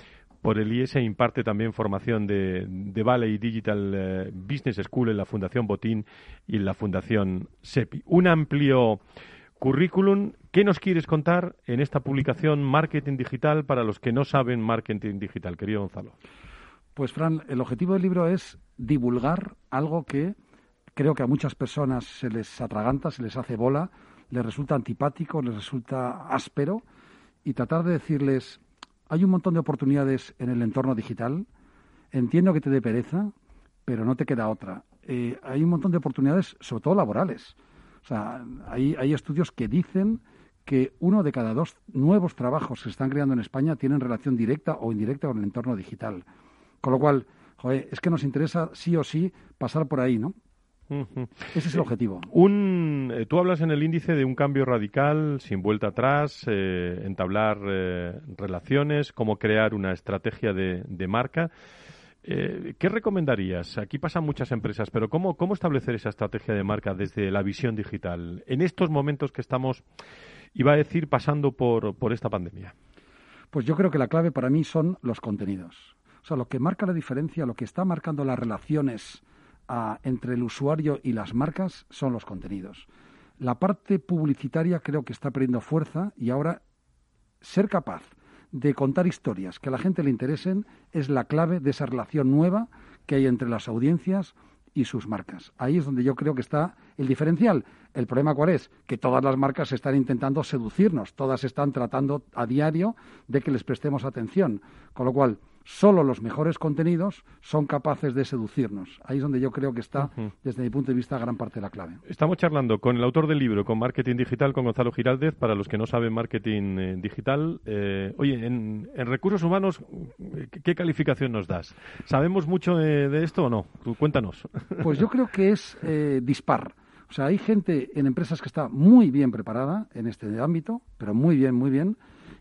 por el IES imparte también formación de, de Valley Digital eh, Business School en la Fundación Botín y en la Fundación SEPI. Un amplio currículum. ¿Qué nos quieres contar en esta publicación Marketing Digital para los que no saben marketing digital, querido Gonzalo? Pues, Fran, el objetivo del libro es divulgar algo que creo que a muchas personas se les atraganta, se les hace bola, les resulta antipático, les resulta áspero, y tratar de decirles hay un montón de oportunidades en el entorno digital. Entiendo que te dé pereza, pero no te queda otra. Eh, hay un montón de oportunidades, sobre todo laborales. O sea, hay, hay estudios que dicen que uno de cada dos nuevos trabajos que se están creando en España tienen relación directa o indirecta con el entorno digital. Con lo cual, joder, es que nos interesa sí o sí pasar por ahí, ¿no? Ese es el objetivo. Un, eh, tú hablas en el índice de un cambio radical, sin vuelta atrás, eh, entablar eh, relaciones, cómo crear una estrategia de, marca. ¿Qué recomendarías? Aquí pasan muchas empresas, pero ¿cómo, ¿cómo establecer esa estrategia de marca desde la visión digital en estos momentos que estamos, iba a decir, pasando por, por esta pandemia? Pues yo creo que la clave para mí son los contenidos. O sea, lo que marca la diferencia, lo que está marcando las relaciones entre el usuario y las marcas son los contenidos. La parte publicitaria creo que está perdiendo fuerza y ahora ser capaz de contar historias que a la gente le interesen es la clave de esa relación nueva que hay entre las audiencias y sus marcas. Ahí es donde yo creo que está el diferencial. El problema cuál es? Que todas las marcas están intentando seducirnos, todas están tratando a diario de que les prestemos atención. Con lo cual, solo los mejores contenidos son capaces de seducirnos. Ahí es donde yo creo que está, desde mi punto de vista, gran parte de la clave. Estamos charlando con el autor del libro, con Marketing Digital, con Gonzalo Giraldez. Para los que no saben marketing eh, digital, eh, oye, en, recursos humanos, ¿qué, calificación nos das? ¿Sabemos mucho de, esto o no? cuéntanos. Pues yo creo que es eh, dispar. O sea, hay gente en empresas que está muy bien preparada en este ámbito, pero muy bien, muy bien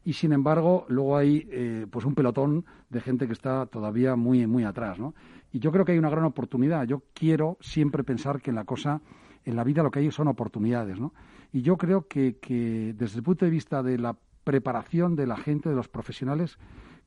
y sin embargo luego hay eh, pues un pelotón de gente que está todavía muy muy atrás ¿no? y yo creo que hay una gran oportunidad yo quiero siempre pensar que en la cosa en la vida lo que hay son oportunidades ¿no? y yo creo que, que desde el punto de vista de la preparación de la gente de los profesionales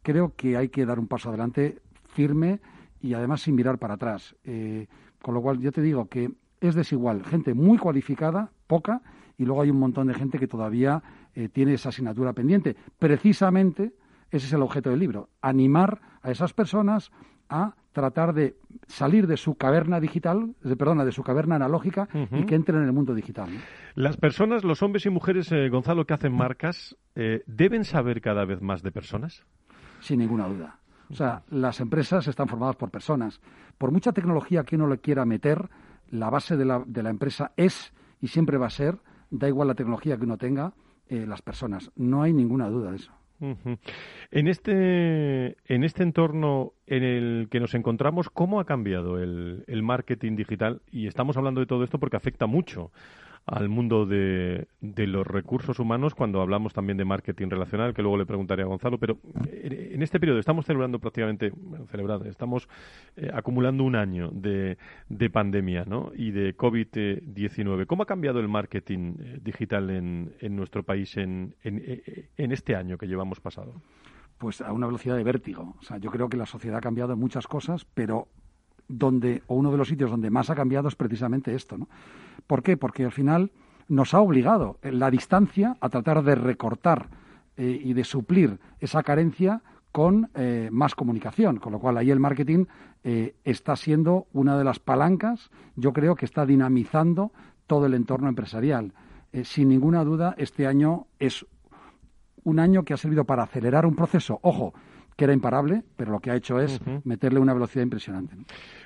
creo que hay que dar un paso adelante firme y además sin mirar para atrás eh, con lo cual yo te digo que es desigual gente muy cualificada poca y luego hay un montón de gente que todavía eh, tiene esa asignatura pendiente. Precisamente ese es el objeto del libro, animar a esas personas a tratar de salir de su caverna digital, de, perdona, de su caverna analógica y que entren en el mundo digital. Las personas, los hombres y mujeres, eh, Gonzalo, que hacen marcas, eh, ¿deben saber cada vez más de personas? Sin ninguna duda. O sea, las empresas están formadas por personas. Por mucha tecnología que uno le quiera meter, la base de la, de la empresa es y siempre va a ser da igual la tecnología que uno tenga, eh, las personas. No hay ninguna duda de eso. En este, en este entorno en el que nos encontramos, ¿cómo ha cambiado el, el marketing digital? Y estamos hablando de todo esto porque afecta mucho al mundo de, de, los recursos humanos cuando hablamos también de marketing relacional, que luego le preguntaré a Gonzalo, pero en este periodo estamos celebrando prácticamente, bueno, celebrando, estamos eh, acumulando un año de, de pandemia ¿no? y de COVID-19. ¿Cómo ha cambiado el marketing eh, digital en, en nuestro país en, en, eh, en este año que llevamos pasado? Pues a una velocidad de vértigo. O sea, yo creo que la sociedad ha cambiado en muchas cosas, pero donde, o uno de los sitios donde más ha cambiado es precisamente esto. ¿no? ¿Por qué? Porque al final nos ha obligado la distancia a tratar de recortar eh, y de suplir esa carencia con eh, más comunicación, con lo cual ahí el marketing eh, está siendo una de las palancas, yo creo que está dinamizando todo el entorno empresarial. sin ninguna duda, este año es un año que ha servido para acelerar un proceso, ojo, que era imparable, pero lo que ha hecho es meterle una velocidad impresionante.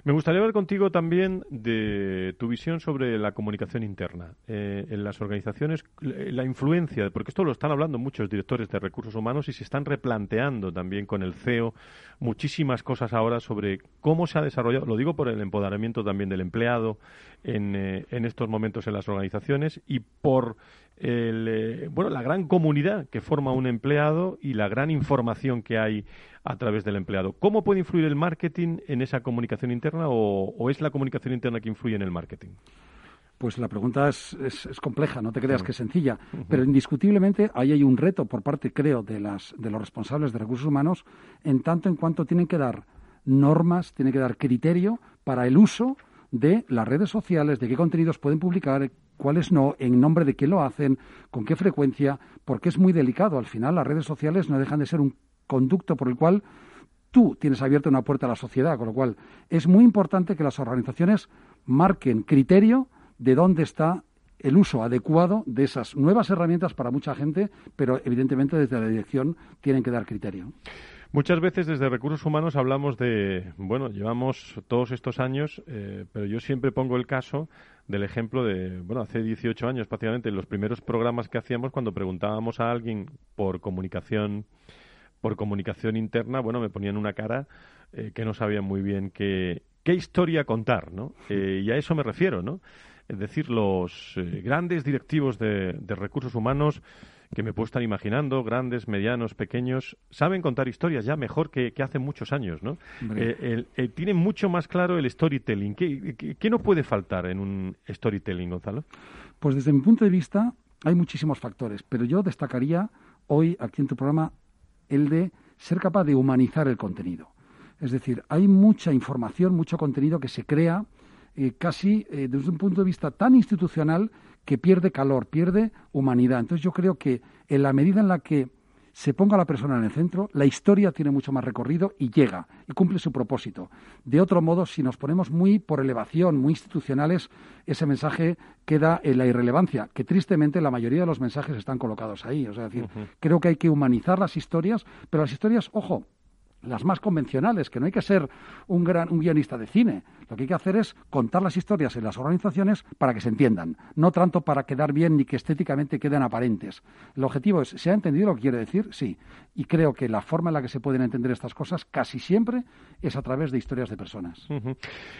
Me gustaría ver contigo también de tu visión sobre la comunicación interna eh, en las organizaciones, la influencia, porque esto lo están hablando muchos directores de recursos humanos y se están replanteando también con el CEO muchísimas cosas ahora sobre cómo se ha desarrollado, lo digo por el empoderamiento también del empleado en, eh, en estos momentos en las organizaciones y por el, eh, bueno, la gran comunidad que forma un empleado y la gran información que hay a través del empleado. ¿Cómo puede influir el marketing en esa comunicación interna o, es la comunicación interna que influye en el marketing? Pues la pregunta es, es, compleja, no te creas que es sencilla, pero indiscutiblemente ahí hay un reto por parte, creo, de, las, de los responsables de recursos humanos en tanto en cuanto tienen que dar normas, tienen que dar criterio para el uso de las redes sociales, de qué contenidos pueden publicar, cuáles no, en nombre de quién lo hacen, con qué frecuencia, porque es muy delicado. Al final, las redes sociales no dejan de ser un conducto por el cual tú tienes abierta una puerta a la sociedad, con lo cual es muy importante que las organizaciones marquen criterio de dónde está el uso adecuado de esas nuevas herramientas para mucha gente, pero evidentemente desde la dirección tienen que dar criterio. Muchas veces desde recursos humanos hablamos de, bueno, llevamos todos estos años, eh, pero yo siempre pongo el caso del ejemplo de, bueno, hace 18 años prácticamente, los primeros programas que hacíamos cuando preguntábamos a alguien por comunicación, por comunicación interna, bueno, me ponían una cara eh, que no sabían muy bien qué, qué historia contar, ¿no? Eh, y a eso me refiero, ¿no? Es decir, los grandes directivos de, de recursos humanos que me puedo estar imaginando, grandes, medianos, pequeños, saben contar historias ya mejor que, hace muchos años, ¿no? Eh, tienen mucho más claro el storytelling. ¿Qué, qué, no puede faltar en un storytelling, Gonzalo? Pues desde mi punto de vista hay muchísimos factores, pero yo destacaría hoy aquí en tu programa el de ser capaz de humanizar el contenido. Es decir, hay mucha información, mucho contenido que se crea eh, casi eh, desde un punto de vista tan institucional que pierde calor, pierde humanidad. Entonces yo creo que en la medida en la que se ponga la persona en el centro, la historia tiene mucho más recorrido y llega y cumple su propósito. De otro modo, si nos ponemos muy por elevación, muy institucionales, ese mensaje queda en la irrelevancia, que tristemente la mayoría de los mensajes están colocados ahí. O sea, decir, creo que hay que humanizar las historias, pero las historias, ojo, las más convencionales, que no hay que ser un gran un guionista de cine. Lo que hay que hacer es contar las historias en las organizaciones para que se entiendan, no tanto para quedar bien ni que estéticamente queden aparentes. El objetivo es, ¿se ha entendido lo que quiere decir? Sí. Y creo que la forma en la que se pueden entender estas cosas casi siempre es a través de historias de personas.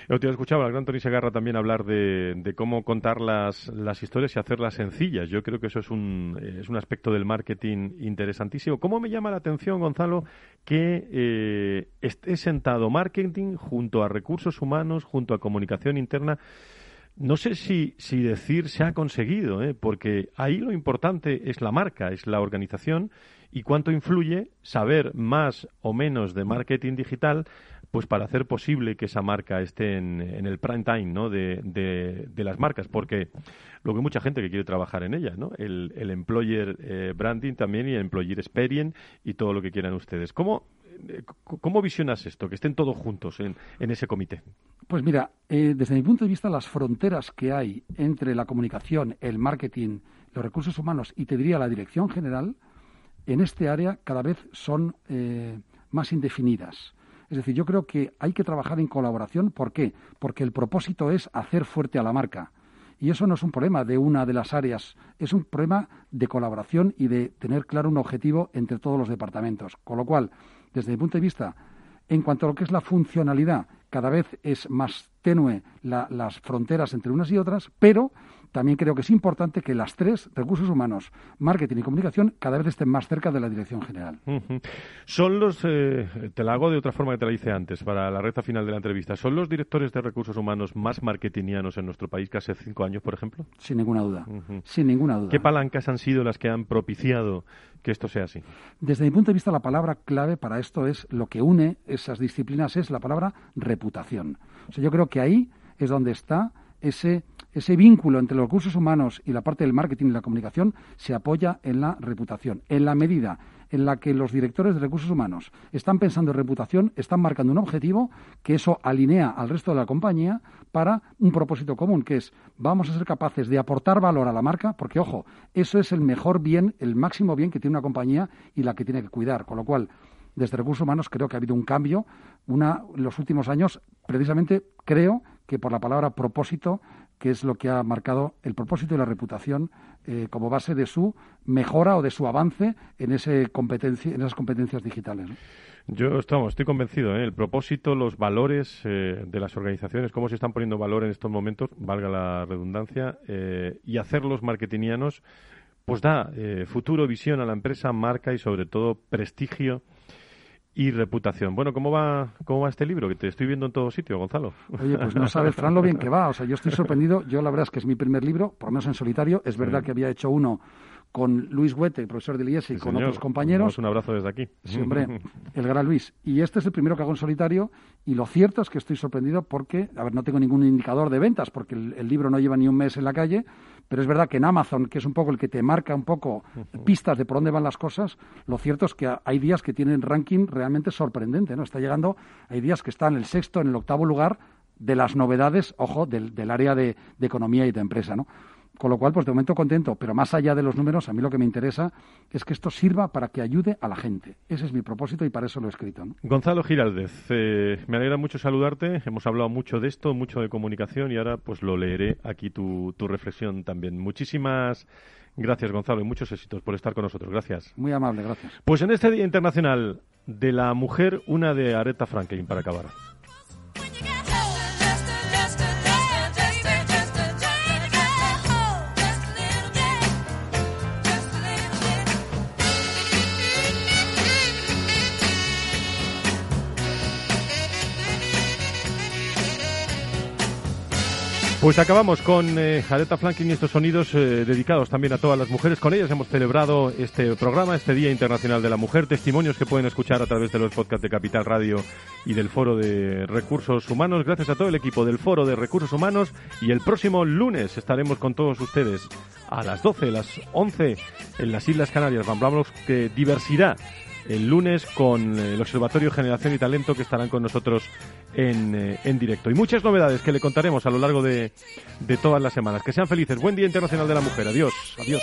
Yo te he escuchado al gran Tony Segarra también hablar de, cómo contar las, las, historias y hacerlas sencillas. Yo creo que eso es un, es un aspecto del marketing interesantísimo. ¿Cómo me llama la atención, Gonzalo, que eh, esté sentado marketing junto a recursos humanos, junto a comunicación interna? No sé si, si decir se ha conseguido, ¿eh? porque ahí lo importante es la marca, es la organización y cuánto influye saber más o menos de marketing digital pues para hacer posible que esa marca esté en, el prime time ¿no? de, las marcas, porque lo que mucha gente que quiere trabajar en ella, ¿no? el, employer eh, branding también y el employer experience y todo lo que quieran ustedes. ¿Cómo, eh, ¿Cómo visionas esto, que estén todos juntos en, ese comité? Pues mira, eh, desde mi punto de vista, las fronteras que hay entre la comunicación, el marketing, los recursos humanos y, te diría, la dirección general, en este área cada vez son más indefinidas. Es decir, yo creo que hay que trabajar en colaboración. ¿Por qué? Porque el propósito es hacer fuerte a la marca. Y eso no es un problema de una de las áreas, es un problema de colaboración y de tener claro un objetivo entre todos los departamentos. Con lo cual, desde mi punto de vista, en cuanto a lo que es la funcionalidad, cada vez es más tenue las fronteras entre unas y otras, pero también creo que es importante que las tres, recursos humanos, marketing y comunicación, cada vez estén más cerca de la dirección general. Son los, eh, te la hago de otra forma que te la hice antes, para la recta final de la entrevista, ¿son los directores de recursos humanos más marketingianos en nuestro país que hace cinco años, por ejemplo? Sin ninguna duda, sin ninguna duda. ¿Qué palancas han sido las que han propiciado que esto sea así? Desde mi punto de vista, la palabra clave para esto es lo que une esas disciplinas es la palabra reputación. O sea, yo creo que ahí es donde está ese ese vínculo entre los recursos humanos y la parte del marketing y la comunicación se apoya en la reputación. En la medida en la que los directores de recursos humanos están pensando en reputación, están marcando un objetivo que eso alinea al resto de la compañía para un propósito común, que es vamos a ser capaces de aportar valor a la marca, porque ojo, eso es el mejor bien, el máximo bien que tiene una compañía y la que tiene que cuidar. Con lo cual, desde recursos humanos creo que ha habido un cambio. Una, en los últimos años, precisamente creo que por la palabra propósito, que es lo que ha marcado el propósito y la reputación eh, como base de su mejora o de su avance en, ese competencia, en esas competencias digitales. Yo estamos, estoy convencido, ¿eh? el propósito, los valores eh, de las organizaciones, cómo se están poniendo valor en estos momentos, valga la redundancia, eh, y hacerlos marketingianos, pues da futuro, visión a la empresa, marca y sobre todo prestigio y reputación. Bueno, ¿cómo va, ¿cómo va este libro? Que te estoy viendo en todo sitio, Gonzalo. Oye, pues no sabes, Fran, lo bien que va. O sea, yo estoy sorprendido. Yo la verdad es que es mi primer libro, por lo menos en solitario. Es verdad que había hecho uno con Luis Huete, profesor de IES, y con otros compañeros. un abrazo desde aquí. Sí, hombre, el gran Luis. Y este es el primero que hago en solitario, y lo cierto es que estoy sorprendido porque, a ver, no tengo ningún indicador de ventas, porque el, libro no lleva ni un mes en la calle, pero es verdad que en Amazon, que es un poco el que te marca un poco pistas de por dónde van las cosas, lo cierto es que hay días que tienen ranking realmente sorprendente, ¿no? Está llegando, hay días que está en el sexto, en el octavo lugar de las novedades, ojo, del, del área de, de economía y de empresa, ¿no? Con lo cual, pues de momento contento, pero más allá de los números, a mí lo que me interesa es que esto sirva para que ayude a la gente. Ese es mi propósito y para eso lo he escrito. Gonzalo Giraldez, eh, me alegra mucho saludarte. Hemos hablado mucho de esto, mucho de comunicación y ahora pues lo leeré aquí tu, tu reflexión también. Muchísimas gracias, Gonzalo, y muchos éxitos por estar con nosotros. Gracias. Muy amable, gracias. Pues en este Día Internacional de la Mujer, una de Aretha Franklin para acabar. Pues acabamos con eh, Franklin y estos sonidos eh, dedicados también a todas las mujeres. Con ellas hemos celebrado este programa, este Día Internacional de la Mujer. Testimonios que pueden escuchar a través de los podcasts de Capital Radio y del Foro de Recursos Humanos. Gracias a todo el equipo del Foro de Recursos Humanos. Y el próximo lunes estaremos con todos ustedes a las 12, las 11 en las Islas Canarias. Hablamos que diversidad el lunes con el Observatorio Generación y Talento que estarán con nosotros en, eh, en directo. Y muchas novedades que le contaremos a lo largo de, de todas las semanas. Que sean felices. Buen Día Internacional de la Mujer. Adiós. Adiós.